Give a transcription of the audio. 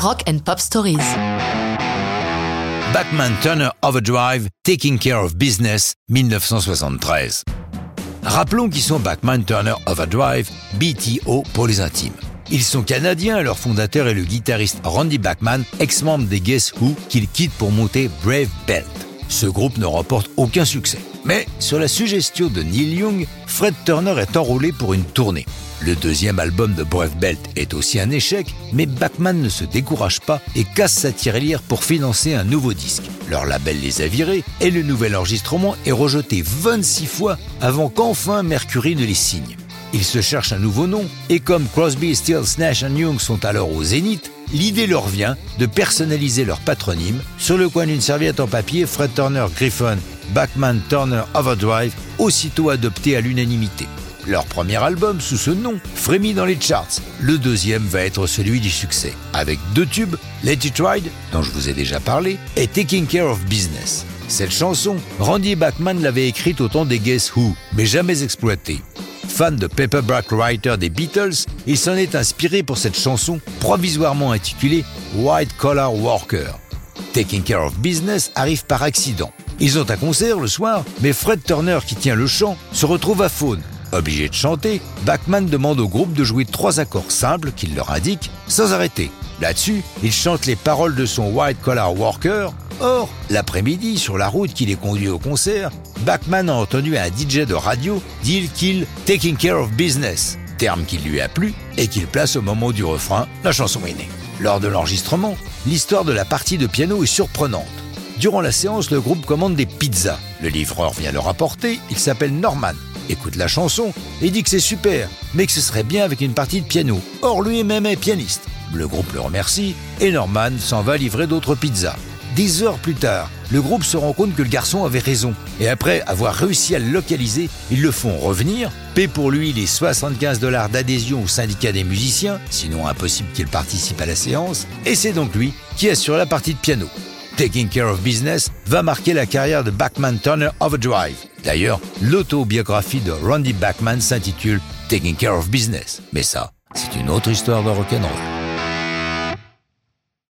Rock and Pop Stories. Backman Turner Overdrive, Taking Care of Business, 1973. Rappelons qui sont Backman Turner Overdrive, BTO pour les intimes. Ils sont canadiens, leur fondateur est le guitariste Randy Backman, ex-membre des Guess Who, qu'il quitte pour monter Brave Belt. Ce groupe ne remporte aucun succès. Mais sur la suggestion de Neil Young, Fred Turner est enrôlé pour une tournée. Le deuxième album de Brave Belt est aussi un échec, mais Backman ne se décourage pas et casse sa tirelire pour financer un nouveau disque. Leur label les a virés et le nouvel enregistrement est rejeté 26 fois avant qu'enfin Mercury ne les signe. Ils se cherchent un nouveau nom et comme Crosby, Stills, Nash Young sont alors au zénith, l'idée leur vient de personnaliser leur patronyme. Sur le coin d'une serviette en papier, Fred Turner Griffon, Backman Turner Overdrive, aussitôt adopté à l'unanimité. Leur premier album sous ce nom frémit dans les charts. Le deuxième va être celui du succès, avec deux tubes, Let It Ride, dont je vous ai déjà parlé, et Taking Care of Business. Cette chanson, Randy Bachman l'avait écrite au temps des Guess Who, mais jamais exploitée. Fan de Paperback Writer des Beatles, il s'en est inspiré pour cette chanson provisoirement intitulée White Collar Worker. Taking Care of Business arrive par accident. Ils ont un concert le soir, mais Fred Turner, qui tient le chant, se retrouve à faune Obligé de chanter, Bachman demande au groupe de jouer trois accords simples qu'il leur indique sans arrêter. Là-dessus, il chante les paroles de son White Collar Worker. Or, l'après-midi, sur la route qui les conduit au concert, Bachman a entendu un DJ de radio dire qu'il Taking Care of Business, terme qui lui a plu et qu'il place au moment du refrain, la chanson est née. Lors de l'enregistrement, l'histoire de la partie de piano est surprenante. Durant la séance, le groupe commande des pizzas. Le livreur vient leur apporter, il s'appelle Norman écoute la chanson et dit que c'est super, mais que ce serait bien avec une partie de piano. Or, lui-même est pianiste. Le groupe le remercie et Norman s'en va livrer d'autres pizzas. Des heures plus tard, le groupe se rend compte que le garçon avait raison. Et après avoir réussi à le localiser, ils le font revenir, paient pour lui les 75 dollars d'adhésion au syndicat des musiciens, sinon impossible qu'il participe à la séance, et c'est donc lui qui assure la partie de piano. Taking Care of Business va marquer la carrière de Bachman Turner Overdrive. D'ailleurs, l'autobiographie de Randy Bachman s'intitule Taking Care of Business. Mais ça, c'est une autre histoire de rock'n'roll.